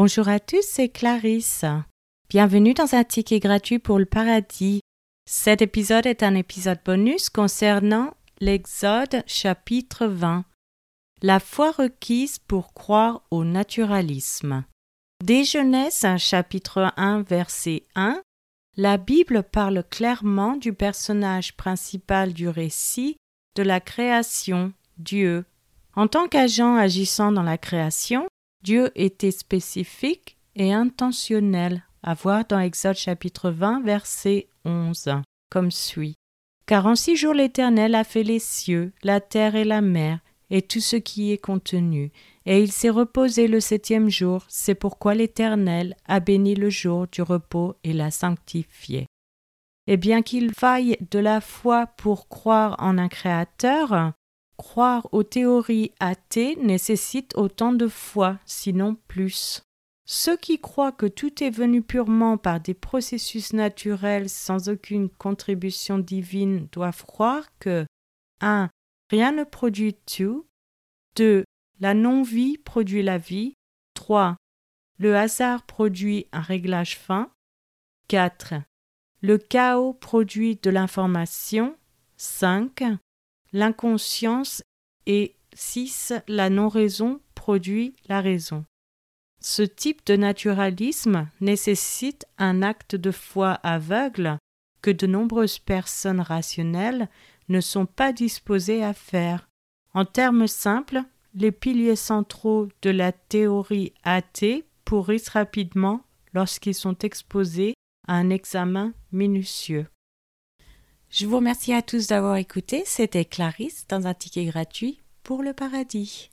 Bonjour à tous, c'est Clarisse. Bienvenue dans un ticket gratuit pour le paradis. Cet épisode est un épisode bonus concernant l'Exode chapitre 20. La foi requise pour croire au naturalisme. Dès Genèse chapitre 1 verset 1, la Bible parle clairement du personnage principal du récit de la création, Dieu. En tant qu'agent agissant dans la création, Dieu était spécifique et intentionnel, à voir dans Exode chapitre 20 verset 11, comme suit. Car en six jours l'Éternel a fait les cieux, la terre et la mer, et tout ce qui est contenu, et il s'est reposé le septième jour, c'est pourquoi l'Éternel a béni le jour du repos et l'a sanctifié. Et bien qu'il faille de la foi pour croire en un Créateur, Croire aux théories athées nécessite autant de foi, sinon plus. Ceux qui croient que tout est venu purement par des processus naturels sans aucune contribution divine doivent croire que 1. Rien ne produit tout. 2. La non-vie produit la vie. 3. Le hasard produit un réglage fin. 4. Le chaos produit de l'information. 5. L'inconscience et 6. La non-raison produit la raison. Ce type de naturalisme nécessite un acte de foi aveugle que de nombreuses personnes rationnelles ne sont pas disposées à faire. En termes simples, les piliers centraux de la théorie athée pourrissent rapidement lorsqu'ils sont exposés à un examen minutieux. Je vous remercie à tous d'avoir écouté. C'était Clarisse dans un ticket gratuit pour le paradis.